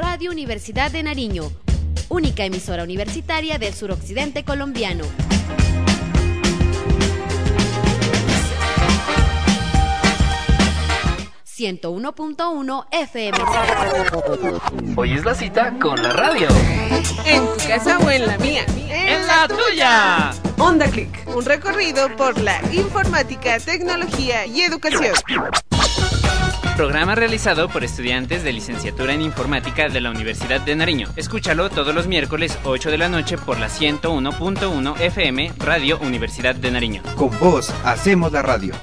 Radio Universidad de Nariño, única emisora universitaria del suroccidente colombiano. ...101.1 FM. Hoy es la cita con la radio. En tu casa o en la mía. ¡En la tuya! Onda Click, un recorrido por la informática, tecnología y educación. Programa realizado por estudiantes de licenciatura en informática de la Universidad de Nariño. Escúchalo todos los miércoles 8 de la noche por la 101.1 FM Radio Universidad de Nariño. Con vos hacemos la radio.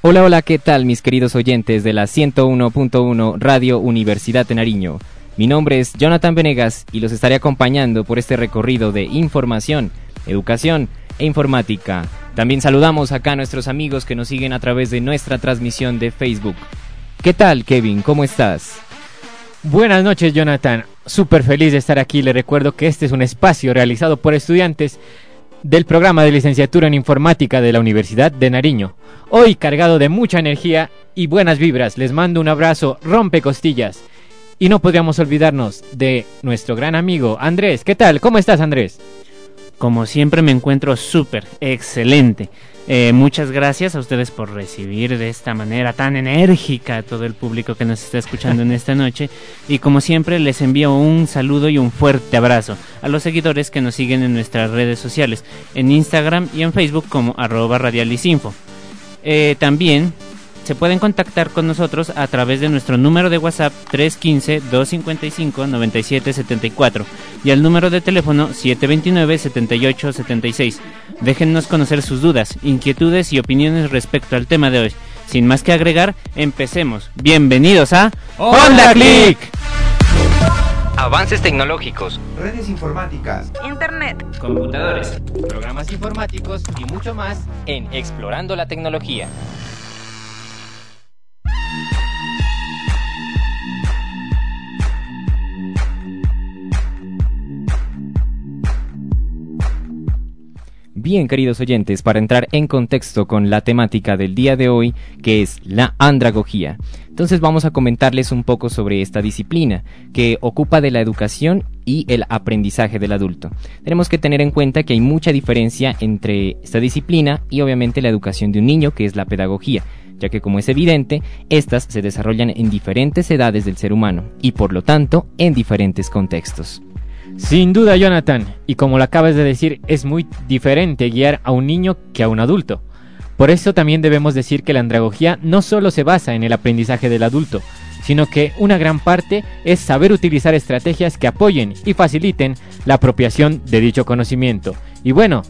Hola, hola, ¿qué tal mis queridos oyentes de la 101.1 Radio Universidad de Nariño? Mi nombre es Jonathan Venegas y los estaré acompañando por este recorrido de información, educación e informática. También saludamos acá a nuestros amigos que nos siguen a través de nuestra transmisión de Facebook. ¿Qué tal, Kevin? ¿Cómo estás? Buenas noches, Jonathan. Súper feliz de estar aquí. Le recuerdo que este es un espacio realizado por estudiantes del programa de licenciatura en informática de la Universidad de Nariño. Hoy cargado de mucha energía y buenas vibras, les mando un abrazo rompe costillas. Y no podríamos olvidarnos de nuestro gran amigo Andrés. ¿Qué tal? ¿Cómo estás, Andrés? Como siempre me encuentro súper, excelente. Eh, muchas gracias a ustedes por recibir de esta manera tan enérgica a todo el público que nos está escuchando en esta noche. Y como siempre les envío un saludo y un fuerte abrazo a los seguidores que nos siguen en nuestras redes sociales, en Instagram y en Facebook como arroba radialisinfo. Eh, también se pueden contactar con nosotros a través de nuestro número de WhatsApp 315-255-9774 y al número de teléfono 729-7876. Déjennos conocer sus dudas, inquietudes y opiniones respecto al tema de hoy. Sin más que agregar, empecemos. Bienvenidos a Onda Click. Avances tecnológicos, Redes informáticas. Internet. computadores, Programas informáticos y mucho más en Explorando la Tecnología. Bien, queridos oyentes, para entrar en contexto con la temática del día de hoy, que es la andragogía. Entonces vamos a comentarles un poco sobre esta disciplina, que ocupa de la educación y el aprendizaje del adulto. Tenemos que tener en cuenta que hay mucha diferencia entre esta disciplina y obviamente la educación de un niño, que es la pedagogía, ya que como es evidente, estas se desarrollan en diferentes edades del ser humano y por lo tanto en diferentes contextos. Sin duda, Jonathan. Y como lo acabas de decir, es muy diferente guiar a un niño que a un adulto. Por eso también debemos decir que la andragogía no solo se basa en el aprendizaje del adulto, sino que una gran parte es saber utilizar estrategias que apoyen y faciliten la apropiación de dicho conocimiento. Y bueno,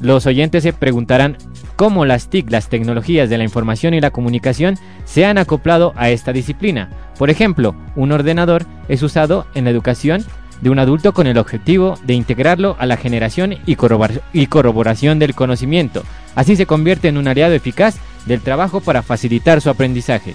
los oyentes se preguntarán cómo las TIC, las tecnologías de la información y la comunicación, se han acoplado a esta disciplina. Por ejemplo, un ordenador es usado en la educación de un adulto con el objetivo de integrarlo a la generación y, corrobor- y corroboración del conocimiento. Así se convierte en un aliado eficaz del trabajo para facilitar su aprendizaje.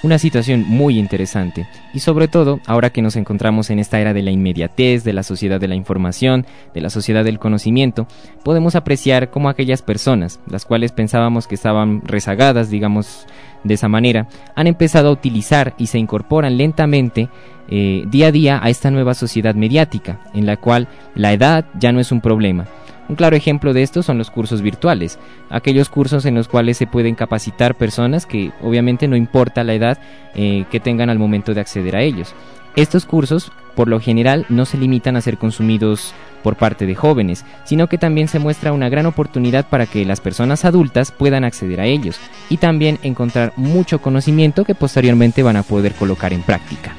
Una situación muy interesante y sobre todo ahora que nos encontramos en esta era de la inmediatez, de la sociedad de la información, de la sociedad del conocimiento, podemos apreciar cómo aquellas personas, las cuales pensábamos que estaban rezagadas, digamos de esa manera, han empezado a utilizar y se incorporan lentamente eh, día a día a esta nueva sociedad mediática, en la cual la edad ya no es un problema. Un claro ejemplo de esto son los cursos virtuales, aquellos cursos en los cuales se pueden capacitar personas que obviamente no importa la edad eh, que tengan al momento de acceder a ellos. Estos cursos, por lo general, no se limitan a ser consumidos por parte de jóvenes, sino que también se muestra una gran oportunidad para que las personas adultas puedan acceder a ellos y también encontrar mucho conocimiento que posteriormente van a poder colocar en práctica.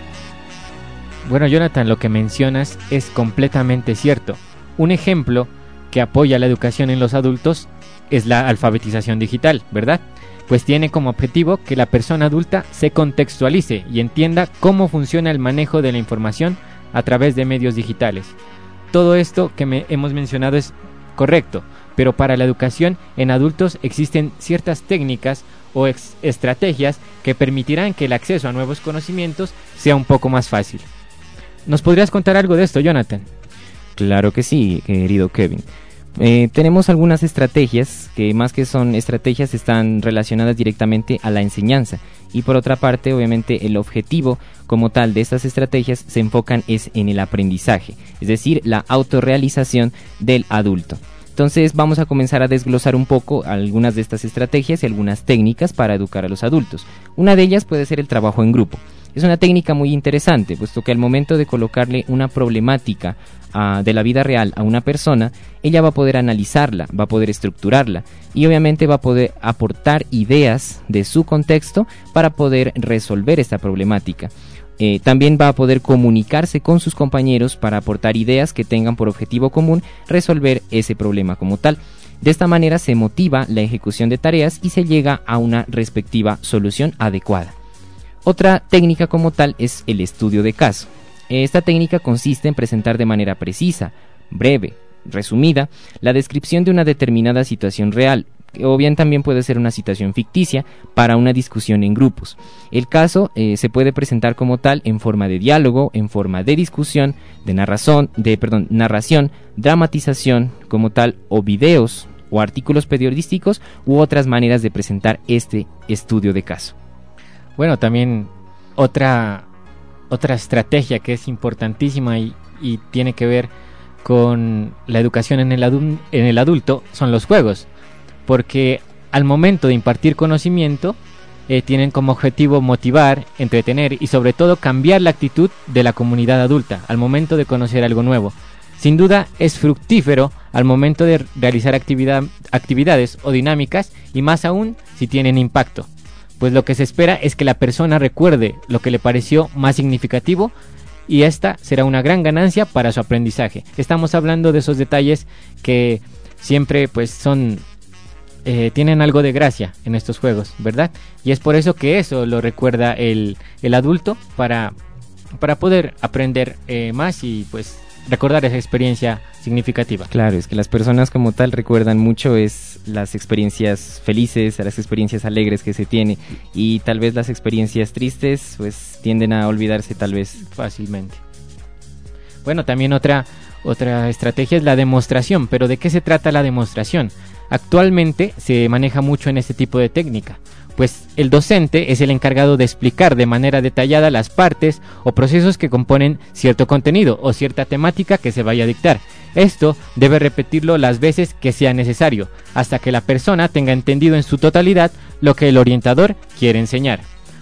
Bueno, Jonathan, lo que mencionas es completamente cierto. Un ejemplo que apoya la educación en los adultos es la alfabetización digital, ¿verdad? Pues tiene como objetivo que la persona adulta se contextualice y entienda cómo funciona el manejo de la información a través de medios digitales. Todo esto que hemos mencionado es correcto, pero para la educación en adultos existen ciertas técnicas o estrategias que permitirán que el acceso a nuevos conocimientos sea un poco más fácil. ¿Nos podrías contar algo de esto, Jonathan? Claro que sí, querido Kevin. Eh, tenemos algunas estrategias que más que son estrategias están relacionadas directamente a la enseñanza y por otra parte obviamente el objetivo como tal de estas estrategias se enfocan es en el aprendizaje, es decir, la autorrealización del adulto. Entonces vamos a comenzar a desglosar un poco algunas de estas estrategias y algunas técnicas para educar a los adultos. Una de ellas puede ser el trabajo en grupo. Es una técnica muy interesante, puesto que al momento de colocarle una problemática ah, de la vida real a una persona, ella va a poder analizarla, va a poder estructurarla y obviamente va a poder aportar ideas de su contexto para poder resolver esta problemática. Eh, también va a poder comunicarse con sus compañeros para aportar ideas que tengan por objetivo común resolver ese problema como tal. De esta manera se motiva la ejecución de tareas y se llega a una respectiva solución adecuada. Otra técnica como tal es el estudio de caso. Esta técnica consiste en presentar de manera precisa, breve, resumida, la descripción de una determinada situación real, o bien también puede ser una situación ficticia para una discusión en grupos. El caso eh, se puede presentar como tal en forma de diálogo, en forma de discusión, de narración, de perdón, narración, dramatización como tal o videos o artículos periodísticos u otras maneras de presentar este estudio de caso. Bueno, también otra, otra estrategia que es importantísima y, tiene que ver con la educación en el, en el adulto son los juegos, porque al momento de impartir conocimiento eh, tienen como objetivo motivar, entretener y sobre todo cambiar la actitud de la comunidad adulta al momento de conocer algo nuevo. Sin duda es fructífero al momento de realizar actividad, actividades o dinámicas y más aún si tienen impacto pues lo que se espera es que la persona recuerde lo que le pareció más significativo y esta será una gran ganancia para su aprendizaje. Estamos hablando de esos detalles que siempre pues son eh, tienen algo de gracia en estos juegos, ¿verdad? Y es por eso que eso lo recuerda el, el adulto para, para poder aprender eh, más y pues recordar esa experiencia significativa. Claro, es que las personas como tal recuerdan mucho es las experiencias felices, las experiencias alegres que se tiene y tal vez las experiencias tristes pues tienden a olvidarse tal vez fácilmente. Bueno, también otra otra estrategia es la demostración, pero ¿de qué se trata la demostración? Actualmente se maneja mucho en este tipo de técnica pues el docente es el encargado de explicar de manera detallada las partes o procesos que componen cierto contenido o cierta temática que se vaya a dictar. Esto debe repetirlo las veces que sea necesario, hasta que la persona tenga entendido en su totalidad lo que el orientador quiere enseñar.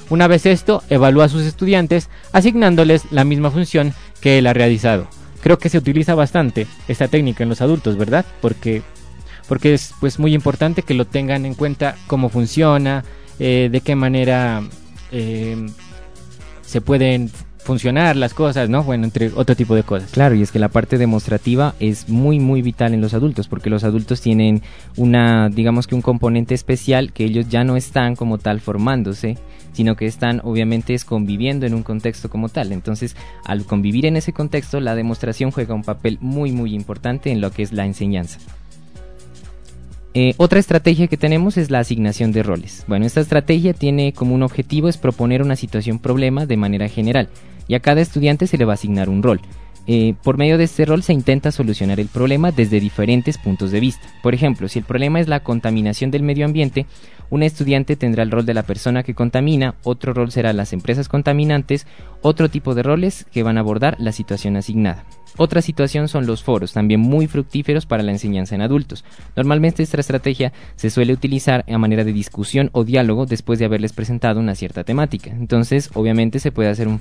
Una vez esto, evalúa a sus estudiantes asignándoles la misma función que él ha realizado. Creo que se utiliza bastante esta técnica en los adultos, ¿verdad? Porque porque es pues muy importante que lo tengan en cuenta cómo funciona, eh, de qué manera eh, se pueden funcionar las cosas, ¿no? Bueno, entre otro tipo de cosas. Claro, y es que la parte demostrativa es muy, muy vital en los adultos, porque los adultos tienen una, digamos que un componente especial que ellos ya no están como tal formándose, sino que están obviamente conviviendo en un contexto como tal. Entonces, al convivir en ese contexto, la demostración juega un papel muy, muy importante en lo que es la enseñanza. Eh, otra estrategia que tenemos es la asignación de roles. Bueno, esta estrategia tiene como un objetivo es proponer una situación problema de manera general y a cada estudiante se le va a asignar un rol. Eh, por medio de este rol se intenta solucionar el problema desde diferentes puntos de vista. Por ejemplo, si el problema es la contaminación del medio ambiente, un estudiante tendrá el rol de la persona que contamina, otro rol será las empresas contaminantes, otro tipo de roles que van a abordar la situación asignada. Otra situación son los foros, también muy fructíferos para la enseñanza en adultos. Normalmente esta estrategia se suele utilizar a manera de discusión o diálogo después de haberles presentado una cierta temática. Entonces, obviamente se puede hacer un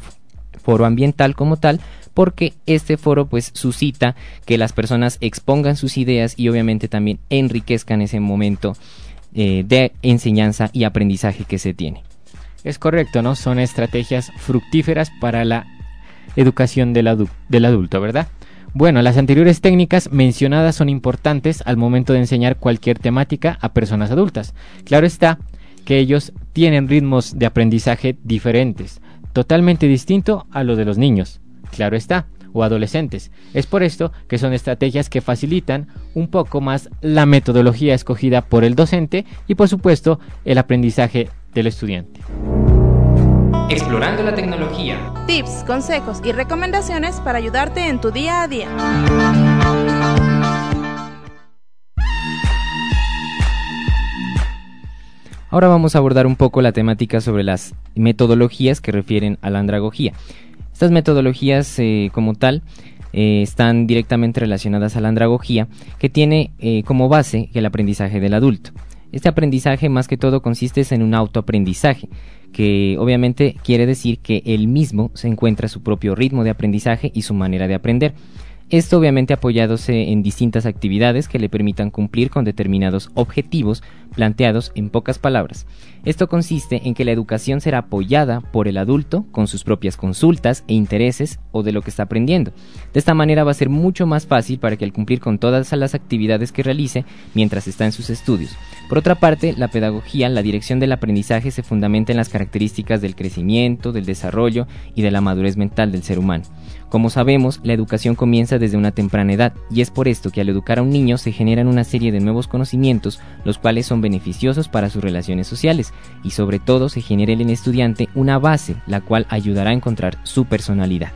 foro ambiental como tal, porque este foro pues suscita que las personas expongan sus ideas y obviamente también enriquezcan ese momento eh, de enseñanza y aprendizaje que se tiene. Es correcto, ¿no? Son estrategias fructíferas para la educación del, adulto, ¿verdad? Bueno, las anteriores técnicas mencionadas son importantes al momento de enseñar cualquier temática a personas adultas. Claro está que ellos tienen ritmos de aprendizaje diferentes, totalmente distinto a los de los niños. Claro está, o adolescentes. Es por esto que son estrategias que facilitan un poco más la metodología escogida por el docente y por supuesto el aprendizaje del estudiante. Explorando la tecnología. Tips, consejos y recomendaciones para ayudarte en tu día a día. Ahora vamos a abordar un poco la temática sobre las metodologías que refieren a la andragogía. Estas metodologías eh, como tal eh, están directamente relacionadas a la andragogía, que tiene eh, como base el aprendizaje del adulto. Este aprendizaje más que todo consiste en un autoaprendizaje, que obviamente quiere decir que él mismo se encuentra su propio ritmo de aprendizaje y su manera de aprender. Esto obviamente apoyándose en distintas actividades que le permitan cumplir con determinados objetivos planteados en pocas palabras. Esto consiste en que la educación será apoyada por el adulto con sus propias consultas e intereses o de lo que está aprendiendo. De esta manera va a ser mucho más fácil para que al cumplir con todas las actividades que realice mientras está en sus estudios. Por otra parte, la pedagogía, la dirección del aprendizaje se fundamenta en las características del crecimiento, del desarrollo y de la madurez mental del ser humano. Como sabemos, la educación comienza desde una temprana edad y es por esto que al educar a un niño se generan una serie de nuevos conocimientos, los cuales son beneficiosos para sus relaciones sociales y sobre todo se genera en el estudiante una base, la cual ayudará a encontrar su personalidad.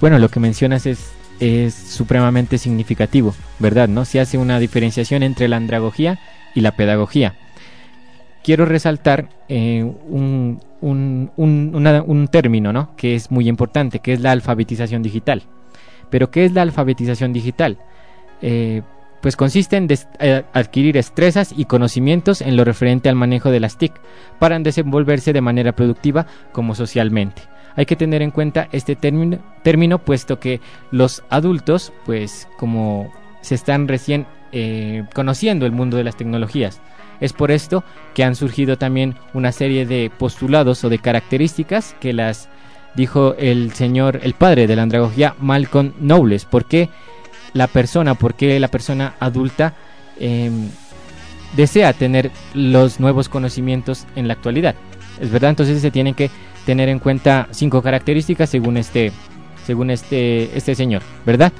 Bueno, lo que mencionas es, es supremamente significativo, ¿verdad? ¿No? Se hace una diferenciación entre la andragogía y la pedagogía. Quiero resaltar eh, un, un, término ¿no? que es muy importante, que es la alfabetización digital. Pero ¿qué es la alfabetización digital? Eh, pues consiste en eh, adquirir destrezas y conocimientos en lo referente al manejo de las TIC para desenvolverse de manera productiva como socialmente. Hay que tener en cuenta este término, puesto que los adultos, pues como se están recién eh, conociendo el mundo de las tecnologías, es por esto que han surgido también una serie de postulados o de características que las dijo el señor, el padre de la andragogía, Malcolm Knowles. ¿Por qué la persona, por qué la persona adulta em, desea tener los nuevos conocimientos en la actualidad? Es verdad, entonces se tienen que tener en cuenta cinco características según este, según este, este señor, ¿verdad?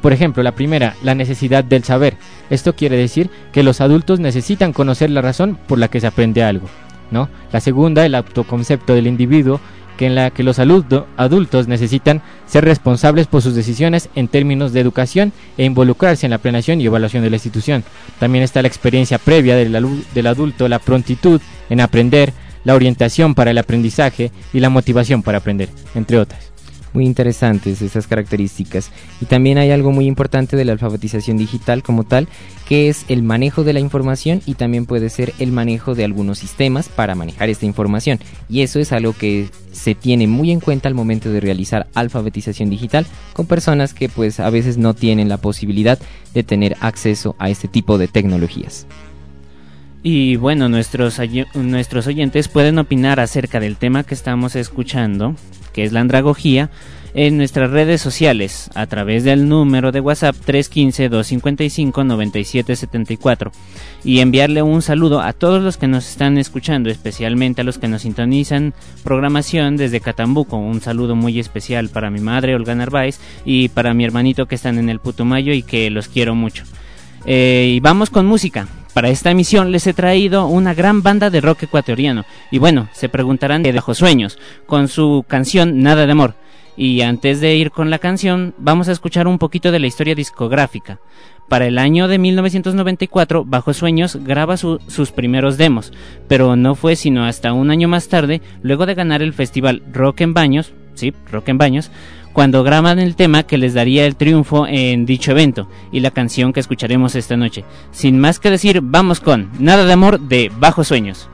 Por ejemplo, la primera, la necesidad del saber. Esto quiere decir que los adultos necesitan conocer la razón por la que se aprende algo, ¿no? La segunda, el autoconcepto del individuo, en la que los adultos necesitan ser responsables por sus decisiones en términos de educación e involucrarse en la planeación y evaluación de la institución. También está la experiencia previa del, del adulto, la prontitud en aprender, la orientación para el aprendizaje y la motivación para aprender, entre otras muy interesantes esas características. Y también hay algo muy importante de la alfabetización digital como tal, que es el manejo de la información y también puede ser el manejo de algunos sistemas para manejar esta información. Y eso es algo que se tiene muy en cuenta al momento de realizar alfabetización digital con personas que pues a veces no tienen la posibilidad de tener acceso a este tipo de tecnologías. Y bueno, nuestros, nuestros oyentes pueden opinar acerca del tema que estamos escuchando que es la andragogía, en nuestras redes sociales a través del número de WhatsApp 315-255-9774 y enviarle un saludo a todos los que nos están escuchando, especialmente a los que nos sintonizan programación desde Catambuco. Un saludo muy especial para mi madre Olga Narváez y para mi hermanito que están en el Putumayo y que los quiero mucho. Eh, y vamos con música. Para esta emisión les he traído una gran banda de rock ecuatoriano. Y bueno, se preguntarán de Bajo Sueños, con su canción Nada de Amor. Y antes de ir con la canción, vamos a escuchar un poquito de la historia discográfica. Para el año de 1994, Bajo Sueños graba sus primeros demos, pero no fue sino hasta un año más tarde, luego de ganar el festival Rock en Baños, sí, Rock en Baños, cuando graban el tema que les daría el triunfo en dicho evento y la canción que escucharemos esta noche. Sin más que decir, vamos con Nada de Amor de Bajo Sueños.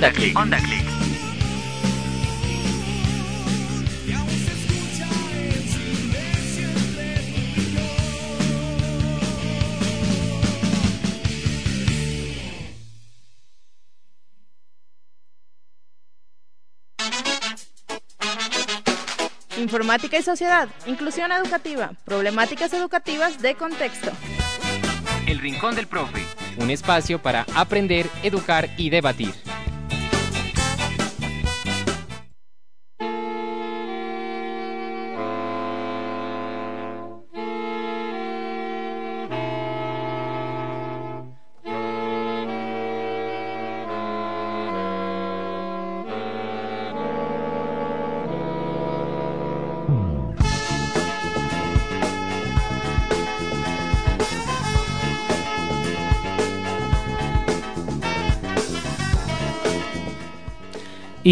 Onda Click. Onda Click. Informática y sociedad, inclusión educativa, problemáticas educativas de contexto. El Rincón del Profe. Un espacio para aprender, educar y debatir.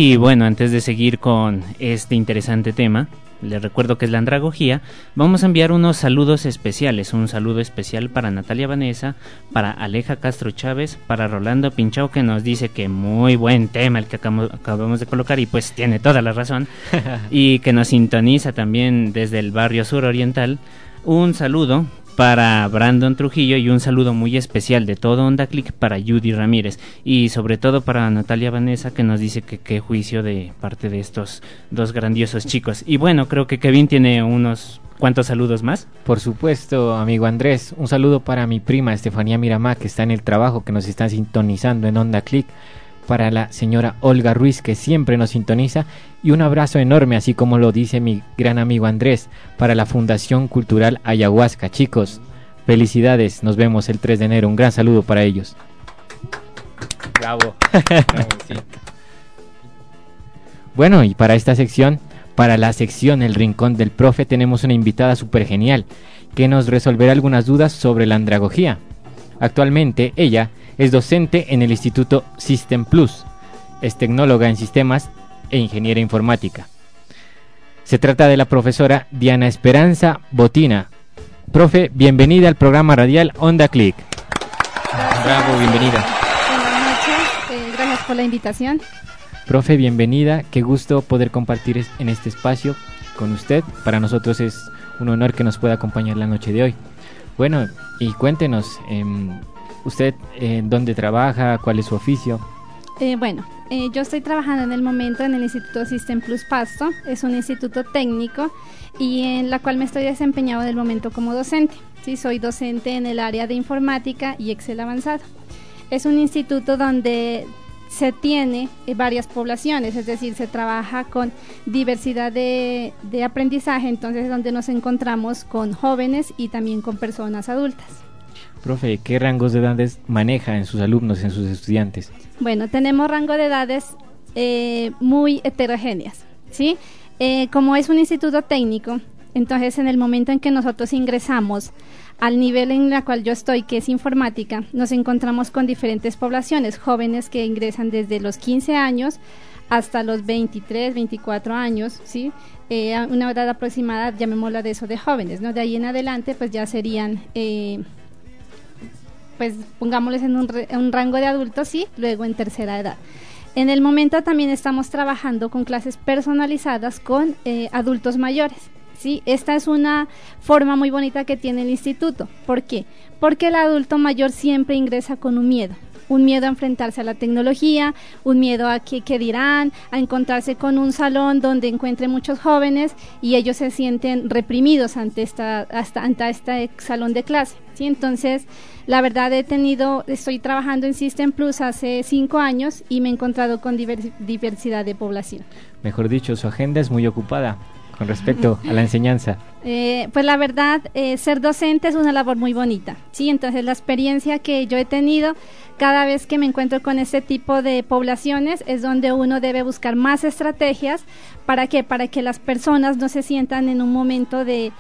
Y bueno, antes de seguir con este interesante tema, les recuerdo que es la andragogía, vamos a enviar unos saludos especiales, un saludo especial para Natalia Vanessa, para Aleja Castro Chávez, para Rolando Pinchao que nos dice que muy buen tema el que acabamos, acabamos de colocar y pues tiene toda la razón, y que nos sintoniza también desde el barrio sur oriental. Un saludo para Brandon Trujillo y un saludo muy especial de todo Onda Click para Judy Ramírez y sobre todo para Natalia Vanessa que nos dice que qué juicio de parte de estos dos grandiosos chicos. Y bueno, creo que Kevin tiene unos cuantos saludos más. Por supuesto, amigo Andrés, un saludo para mi prima Estefanía Miramá que está en el trabajo, que nos está sintonizando en Onda Click para la señora Olga Ruiz que siempre nos sintoniza y un abrazo enorme, así como lo dice mi gran amigo Andrés, para la Fundación Cultural Ayahuasca. Chicos, felicidades, nos vemos el 3 de enero, un gran saludo para ellos. Bravo. Bueno, y para esta sección, para la sección El Rincón del Profe, tenemos una invitada súper genial que nos resolverá algunas dudas sobre la andragogía. Actualmente ella es docente en el Instituto System Plus. Es tecnóloga en sistemas e ingeniera informática. Se trata de la profesora Diana Esperanza Botina. Profe, bienvenida al programa radial Onda Click. Bravo, bienvenida. Buenas noches, eh, gracias por la invitación. Profe, bienvenida. Qué gusto poder compartir en este espacio con usted. Para nosotros es un honor que nos pueda acompañar la noche de hoy. Bueno, y cuéntenos, em, usted eh, dónde trabaja, cuál es su oficio. Eh, bueno, eh, yo estoy trabajando en el momento en el Instituto System Plus Pasto. Es un instituto técnico y en la cual me estoy desempeñando en el momento como docente. Sí, soy docente en el área de informática y Excel avanzado. Es un instituto donde se tiene eh, varias poblaciones, es decir, se trabaja con diversidad de, de aprendizaje, entonces es donde nos encontramos con jóvenes y también con personas adultas. Profe, ¿qué rangos de edades maneja en sus alumnos, en sus estudiantes? Bueno, tenemos rango de edades eh, muy heterogéneas, ¿sí? Eh, como es un instituto técnico, entonces en el momento en que nosotros ingresamos al nivel en el cual yo estoy, que es informática, nos encontramos con diferentes poblaciones, jóvenes que ingresan desde los 15 años hasta los 23, 24 años, ¿sí? Eh, una edad aproximada, llamémosla de eso, de jóvenes, ¿no? De ahí en adelante, pues ya serían... pues pongámosles en un, re- un rango de adultos, sí, luego en tercera edad. En el momento también estamos trabajando con clases personalizadas con eh, adultos mayores. ¿sí? Esta es una forma muy bonita que tiene el instituto. ¿Por qué? Porque el adulto mayor siempre ingresa con un miedo. Un miedo a enfrentarse a la tecnología, un miedo a qué, qué dirán, a encontrarse con un salón donde encuentre muchos jóvenes y ellos se sienten reprimidos ante, esta, hasta, ante este salón de clase. ¿sí? Entonces, la verdad he tenido, estoy trabajando en System Plus hace cinco años y me he encontrado con divers- diversidad de población. Mejor dicho, su agenda es muy ocupada con respecto a la enseñanza. Eh, pues la verdad, eh, ser docente es una labor muy bonita, ¿sí? Entonces la experiencia que yo he tenido cada vez que me encuentro con este tipo de poblaciones es donde uno debe buscar más estrategias para que para que las personas no se sientan en un momento de,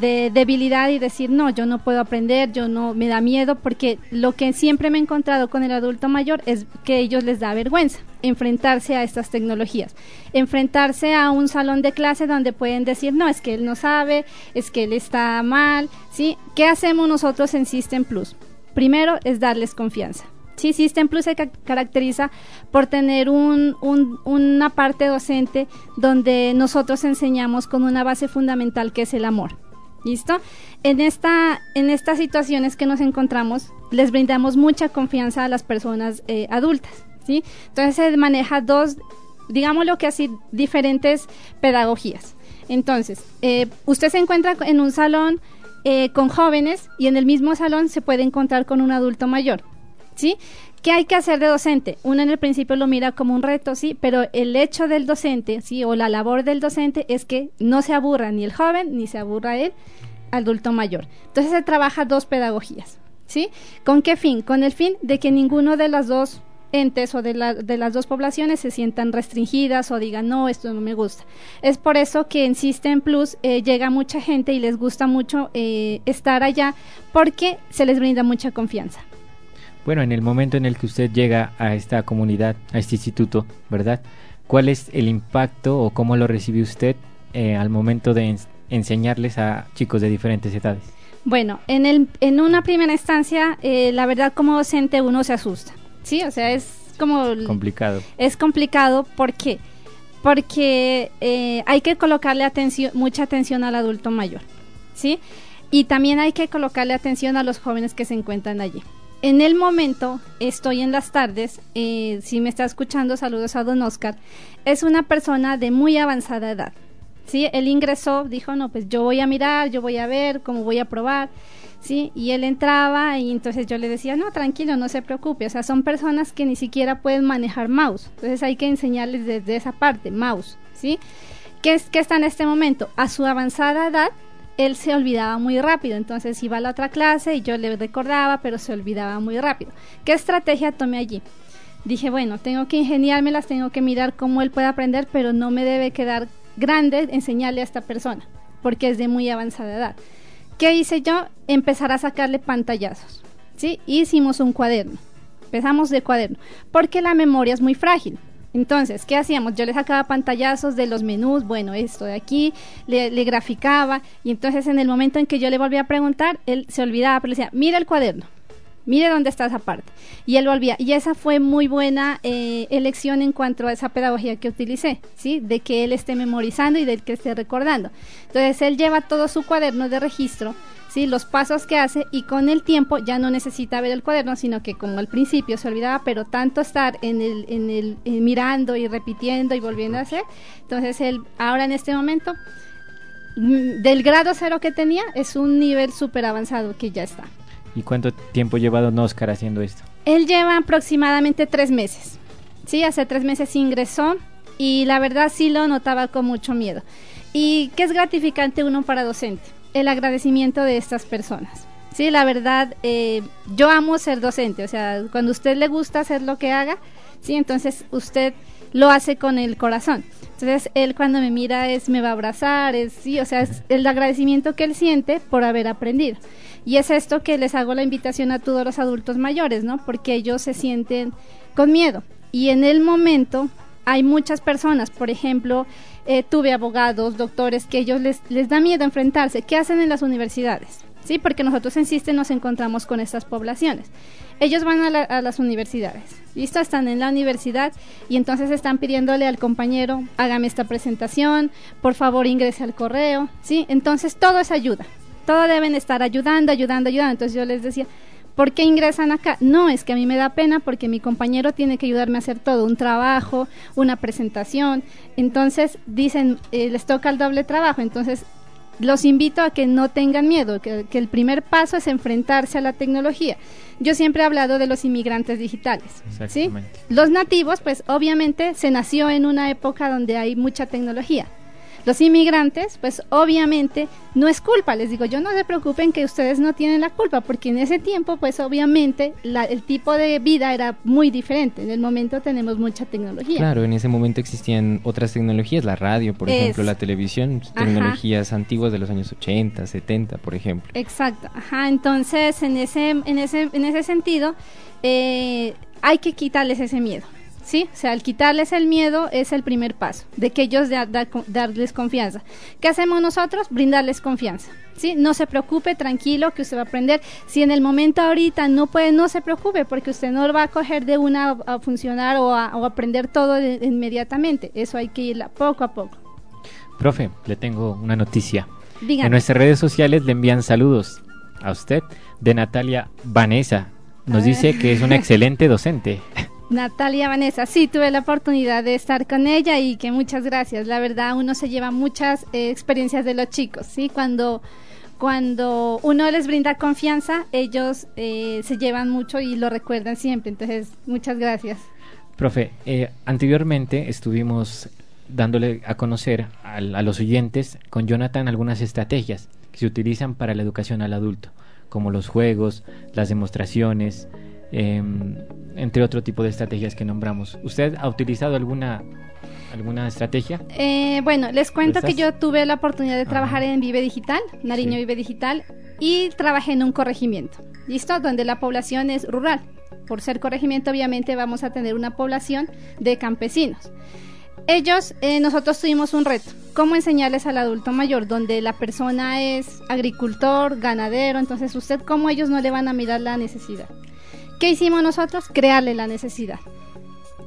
de debilidad y decir no yo no puedo aprender yo no me da miedo porque lo que siempre me he encontrado con el adulto mayor es que a ellos les da vergüenza enfrentarse a estas tecnologías enfrentarse a un salón de clase donde pueden decir no es que él no sabe es que él está mal sí qué hacemos nosotros en System Plus primero es darles confianza. Sí, System Plus se ca- caracteriza por tener un, un- una parte docente donde nosotros enseñamos con una base fundamental que es el amor. ¿Listo? En, esta, en estas situaciones que nos encontramos, les brindamos mucha confianza a las personas eh, adultas. ¿sí? Entonces se maneja dos, digámoslo que así, diferentes pedagogías. Entonces, eh, usted se encuentra en un salón eh, con jóvenes y en el mismo salón se puede encontrar con un adulto mayor. ¿sí? ¿Qué hay que hacer de docente? Uno en el principio lo mira como un reto, sí, pero el hecho del docente, sí, o la labor del docente es que no se aburra ni el joven ni se aburra el adulto mayor. Entonces se trabaja dos pedagogías, ¿sí? ¿Con qué fin? Con el fin de que ninguno de las dos entes o de, de las dos poblaciones se sientan restringidas o digan no, esto no me gusta. Es por eso que en System Plus eh, llega mucha gente y les gusta mucho eh, estar allá porque se les brinda mucha confianza. Bueno, en el momento en el que usted llega a esta comunidad, a este instituto, ¿verdad? ¿Cuál es el impacto o cómo lo recibe usted eh, al momento de ens- enseñarles a chicos de diferentes edades? Bueno, en, el, en una primera instancia, eh, la verdad como docente uno se asusta, ¿sí? O sea, es como... Complicado. Es complicado, ¿por qué? Porque eh, hay que colocarle atención, mucha atención al adulto mayor, ¿sí? Y también hay que colocarle atención a los jóvenes que se encuentran allí. En el momento, estoy en las tardes, eh, si me está escuchando, saludos a don Oscar, es una persona de muy avanzada edad, ¿sí? Él ingresó, dijo, no, pues yo voy a mirar, yo voy a ver, cómo voy a probar, ¿sí? Y él entraba y entonces yo le decía, no, tranquilo, no se preocupe, o sea, son personas que ni siquiera pueden manejar mouse, entonces hay que enseñarles desde esa parte, mouse, ¿sí? ¿Qué, es, qué está en este momento? A su avanzada edad, él se olvidaba muy rápido, entonces iba a la otra clase y yo le recordaba, pero se olvidaba muy rápido. ¿Qué estrategia tomé allí? Dije, bueno, tengo que ingeniármelas, tengo que mirar cómo él puede aprender, pero no me debe quedar grande enseñarle a esta persona, porque es de muy avanzada edad. ¿Qué hice yo? Empezar a sacarle pantallazos. ¿sí? Hicimos un cuaderno. Empezamos de cuaderno, porque la memoria es muy frágil. Entonces, ¿qué hacíamos? Yo le sacaba pantallazos de los menús, bueno, esto de aquí, le, graficaba, y entonces en el momento en que yo le volvía a preguntar, él se olvidaba, pero le decía, mira el cuaderno, mire dónde está esa parte. Y él volvía. Y esa fue muy buena eh, elección en cuanto a esa pedagogía que utilicé, ¿sí? De que él esté memorizando y de que esté recordando. Entonces, él lleva todo su cuaderno de registro, ¿sí? Los pasos que hace y con el tiempo ya no necesita ver el cuaderno, sino que como al principio se olvidaba, pero tanto estar en el, en el eh, mirando y repitiendo y volviendo a hacer, entonces él ahora en este momento mm, del grado cero que tenía es un nivel súper avanzado que ya está. ¿Y cuánto tiempo lleva Don Oscar haciendo esto? Él lleva aproximadamente tres meses. Sí, hace tres meses ingresó y la verdad sí lo notaba con mucho miedo. ¿Y qué es gratificante uno para docente? El agradecimiento de estas personas. Sí, la verdad, eh, yo amo ser docente, o sea, cuando usted le gusta hacer lo que haga, sí, entonces usted lo hace con el corazón. Entonces él cuando me mira es me va a abrazar, es sí, o sea, el agradecimiento que él siente por haber aprendido. Y es esto que les hago la invitación a todos los adultos mayores, ¿no? Porque ellos se sienten con miedo. Y en el momento hay muchas personas, por ejemplo, eh, tuve abogados, doctores, que ellos les, les da miedo enfrentarse. ¿Qué hacen en las universidades? Sí, porque nosotros en CISTE nos encontramos con estas poblaciones. Ellos van a, la- a las universidades, ¿listo? Están en la universidad y entonces están pidiéndole al compañero, hágame esta presentación, por favor ingrese al correo, ¿sí? Entonces todo es ayuda, todo deben estar ayudando, ayudando, ayudando. Entonces yo les decía, ¿por qué ingresan acá? No, es que a mí me da pena porque mi compañero tiene que ayudarme a hacer todo, un trabajo, una presentación. Entonces dicen, eh, les toca el doble trabajo. Entonces los invito a que no tengan miedo, que, que el primer paso es enfrentarse a la tecnología. Yo siempre he hablado de los inmigrantes digitales. ¿sí? Los nativos, pues obviamente se nació en una época donde hay mucha tecnología. Los inmigrantes, pues obviamente no es culpa, les digo, yo no se preocupen que ustedes no tienen la culpa, porque en ese tiempo, pues obviamente la- el tipo de vida era muy diferente. En el momento tenemos mucha tecnología. Claro, en ese momento existían otras tecnologías, la radio, por ejemplo, la televisión, Ajá. tecnologías antiguas de los años 80, 70, por ejemplo. Exacto, ajá, entonces en ese, en ese, en ese sentido eh, hay que quitarles ese miedo, ¿sí? O sea, al quitarles el miedo es el primer paso, de que ellos da- da- darles confianza. ¿Qué hacemos nosotros? Brindarles confianza, ¿sí? No se preocupe, tranquilo, que usted va a aprender. Si en el momento ahorita no puede, no se preocupe, porque usted no lo va a coger de una a, funcionar o a, o aprender todo de- inmediatamente. Eso hay que ir poco a poco. Profe, le tengo una noticia. Dígame. En nuestras redes sociales le envían saludos a usted de Natalia Vanessa. Nos A dice que es una excelente docente. Natalia Vanessa, sí, tuve la oportunidad de estar con ella y que muchas gracias. La verdad, uno se lleva muchas eh, experiencias de los chicos, ¿sí? Cuando, cuando uno les brinda confianza, ellos eh, se llevan mucho y lo recuerdan siempre. Entonces, muchas gracias. Profe, eh, anteriormente estuvimos dándole a conocer al- a, los oyentes con Jonathan algunas estrategias que se utilizan para la educación al adulto, como los juegos, las demostraciones, em, entre otro tipo de estrategias que nombramos. ¿Usted ha utilizado alguna, alguna estrategia? Eh, bueno, les cuento que yo tuve la oportunidad de trabajar en Vive Digital, Nariño Sí. Vive Digital, y trabajé en un corregimiento, ¿listo? Donde la población es rural. Por ser corregimiento, obviamente vamos a tener una población de campesinos. Ellos, eh, nosotros tuvimos un reto, cómo enseñarles al adulto mayor, donde la persona es agricultor, ganadero, entonces usted, cómo ellos no le van a mirar la necesidad. ¿Qué hicimos nosotros? Crearle la necesidad.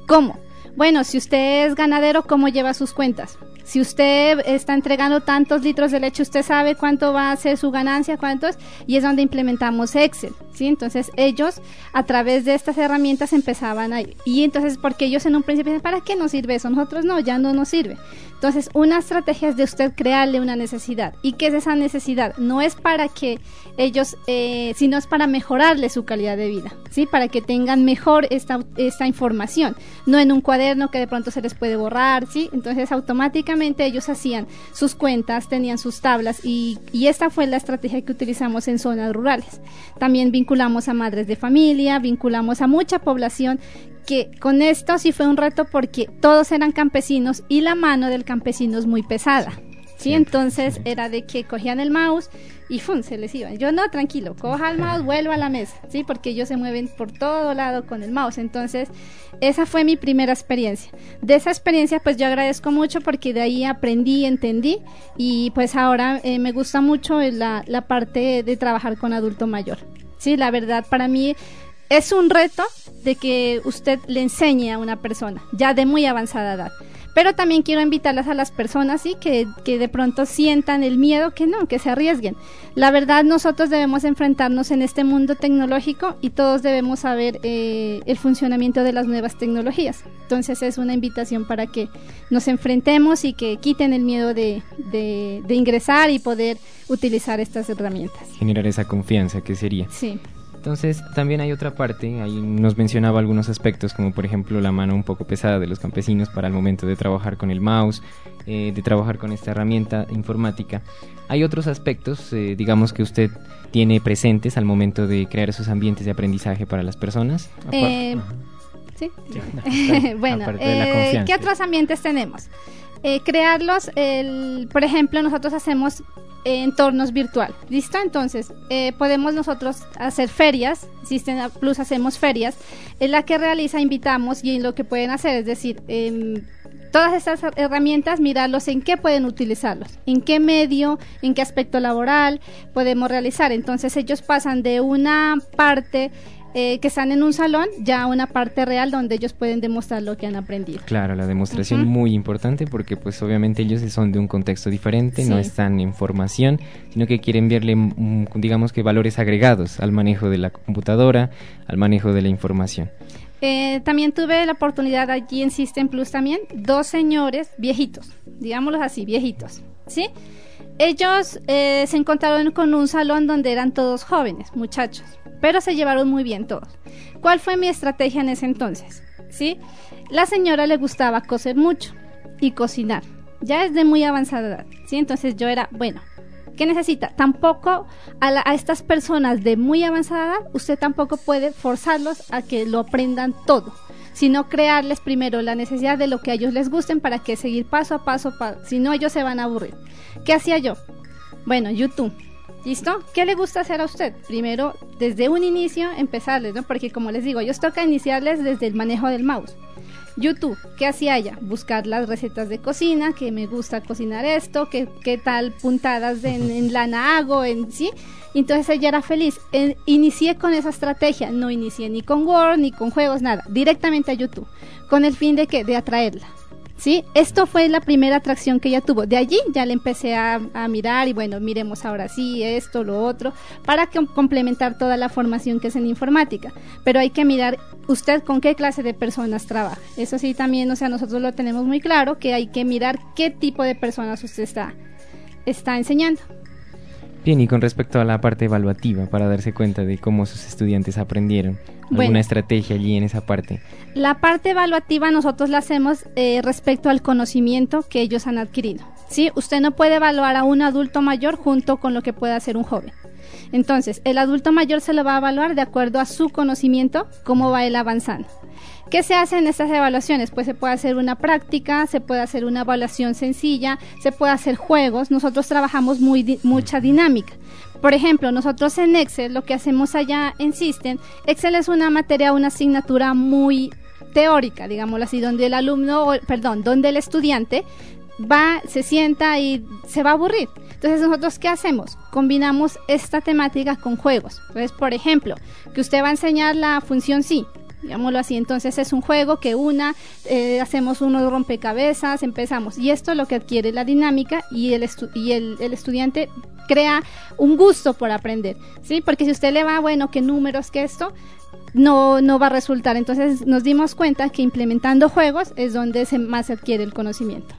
¿Cómo? Bueno, si usted es ganadero, ¿cómo lleva sus cuentas? Si usted está entregando tantos litros de leche, usted sabe cuánto va a ser su ganancia, cuántos, y es donde implementamos Excel, ¿sí? Entonces ellos a través de estas herramientas empezaban a ir. Y entonces, porque ellos en un principio dicen, ¿para qué nos sirve eso? Nosotros no, ya no nos sirve. Entonces, una estrategia es de usted crearle una necesidad. ¿Y qué es esa necesidad? No es para que ellos, eh, sino es para mejorarle su calidad de vida, ¿sí? Para que tengan mejor esta, esta información, no en un cuaderno que de pronto se les puede borrar, ¿sí? Entonces, automáticamente ellos hacían sus cuentas, tenían sus tablas y, y esta fue la estrategia que utilizamos en zonas rurales. También vinculamos a madres de familia, vinculamos a mucha población que con esto sí fue un reto porque todos eran campesinos y la mano del campesino es muy pesada. ¿Sí? Entonces era de que cogían el mouse y ¡fum! se les iba. Yo no, tranquilo, coja el mouse, vuelva a la mesa, ¿sí? Porque ellos se mueven por todo lado con el mouse. Entonces, esa fue mi primera experiencia. De esa experiencia, pues yo agradezco mucho porque de ahí aprendí, entendí y pues ahora eh, me gusta mucho la, la parte de trabajar con adulto mayor. Sí, la verdad, para mí es un reto de que usted le enseñe a una persona ya de muy avanzada edad. Pero también quiero invitarlas a las personas ¿sí? que, que de pronto sientan el miedo, que no, que se arriesguen. La verdad, nosotros debemos enfrentarnos en este mundo tecnológico y todos debemos saber eh, el funcionamiento de las nuevas tecnologías. Entonces es una invitación para que nos enfrentemos y que quiten el miedo de, de, de ingresar y poder utilizar estas herramientas. Generar esa confianza que sería. Sí. Entonces, también hay otra parte, ahí nos mencionaba algunos aspectos, como por ejemplo la mano un poco pesada de los campesinos para el momento de trabajar con el mouse, eh, de trabajar con esta herramienta informática. Hay otros aspectos, eh, digamos, que usted tiene presentes al momento de crear esos ambientes de aprendizaje para las personas. Eh, ¿sí? bueno, eh. ¿qué otros ambientes tenemos? Eh, crearlos, el, por ejemplo, nosotros hacemos entornos virtual, ¿listo? Entonces, eh, podemos nosotros hacer ferias, System Plus hacemos ferias, en la que realiza, invitamos y en lo que pueden hacer, es decir, em, todas estas herramientas, mirarlos en qué pueden utilizarlos, en qué medio, en qué aspecto laboral podemos realizar. Entonces ellos pasan de una parte eh, que están en un salón ya una parte real donde ellos pueden demostrar lo que han aprendido. Claro, la demostración Ujú. muy importante porque pues obviamente ellos son de un contexto diferente, no están en formación, sino que quieren verle mm, digamos que valores agregados al manejo de la computadora, al manejo de la información. Eh, también tuve la oportunidad allí en System Plus también, dos señores viejitos, digámoslos así, viejitos, ¿sí? Ellos eh, se encontraron con un salón donde eran todos jóvenes, muchachos, pero se llevaron muy bien todos. ¿Cuál fue mi estrategia en ese entonces? ¿Sí? La señora le gustaba coser mucho y cocinar, ya desde muy avanzada edad, ¿sí? Entonces yo era, bueno, ¿Qué necesita? Tampoco a, a estas personas de muy avanzada edad, usted tampoco puede forzarlos a que lo aprendan todo, sino crearles primero la necesidad de lo que a ellos les gusten para que seguir paso a paso, pa- si no ellos se van a aburrir. ¿Qué hacía yo? Bueno, YouTube. ¿Listo? ¿Qué le gusta hacer a usted? Primero, desde un inicio, empezarles, ¿no? Porque como les digo, ellos toca iniciarles desde el manejo del mouse. YouTube, ¿qué hacía ella? Buscar las recetas de cocina, que me gusta cocinar esto, que qué tal puntadas en, lana hago, en sí. Entonces ella era feliz. Inicié con esa estrategia, no inicié ni con Word, ni con juegos, nada, directamente a YouTube, con el fin de que de atraerla. ¿Sí? Esto fue la primera atracción que ella tuvo. De allí ya le empecé a, mirar y bueno, miremos ahora sí, esto, lo otro, para complementar toda la formación que es en informática. Pero hay que mirar usted con qué clase de personas trabaja. Eso sí también, o sea, nosotros lo tenemos muy claro, que hay que mirar qué tipo de personas usted está, está enseñando. Bien, y con respecto a la parte evaluativa, para darse cuenta de cómo sus estudiantes aprendieron, ¿alguna Bueno. estrategia allí en esa parte? La parte evaluativa nosotros la hacemos eh, respecto al conocimiento que ellos han adquirido. ¿sí? Usted no puede evaluar a un adulto mayor junto con lo que pueda hacer un joven. Entonces, el adulto mayor se lo va a evaluar de acuerdo a su conocimiento, cómo va él avanzando. ¿Qué se hace en estas evaluaciones? Pues se puede hacer una práctica, se puede hacer una evaluación sencilla, se puede hacer juegos. Nosotros trabajamos mucha dinámica. Por ejemplo, nosotros en Excel, lo que hacemos allá en System, Excel es una materia, una asignatura muy teórica, digámoslo así, donde el alumno, perdón, donde el estudiante va, se sienta y se va a aburrir. Entonces, nosotros, ¿qué hacemos? Combinamos esta temática con juegos. Entonces, por ejemplo, que usted va a enseñar la función sí, digámoslo así. Entonces, es un juego que una, eh, hacemos unos rompecabezas, empezamos. Y esto es lo que adquiere la dinámica y el, estu- y el, el estudiante crea un gusto por aprender, ¿sí? Porque si usted le va, bueno, qué números, que esto, no, no va a resultar. Entonces nos dimos cuenta que implementando juegos es donde se más adquiere el conocimiento.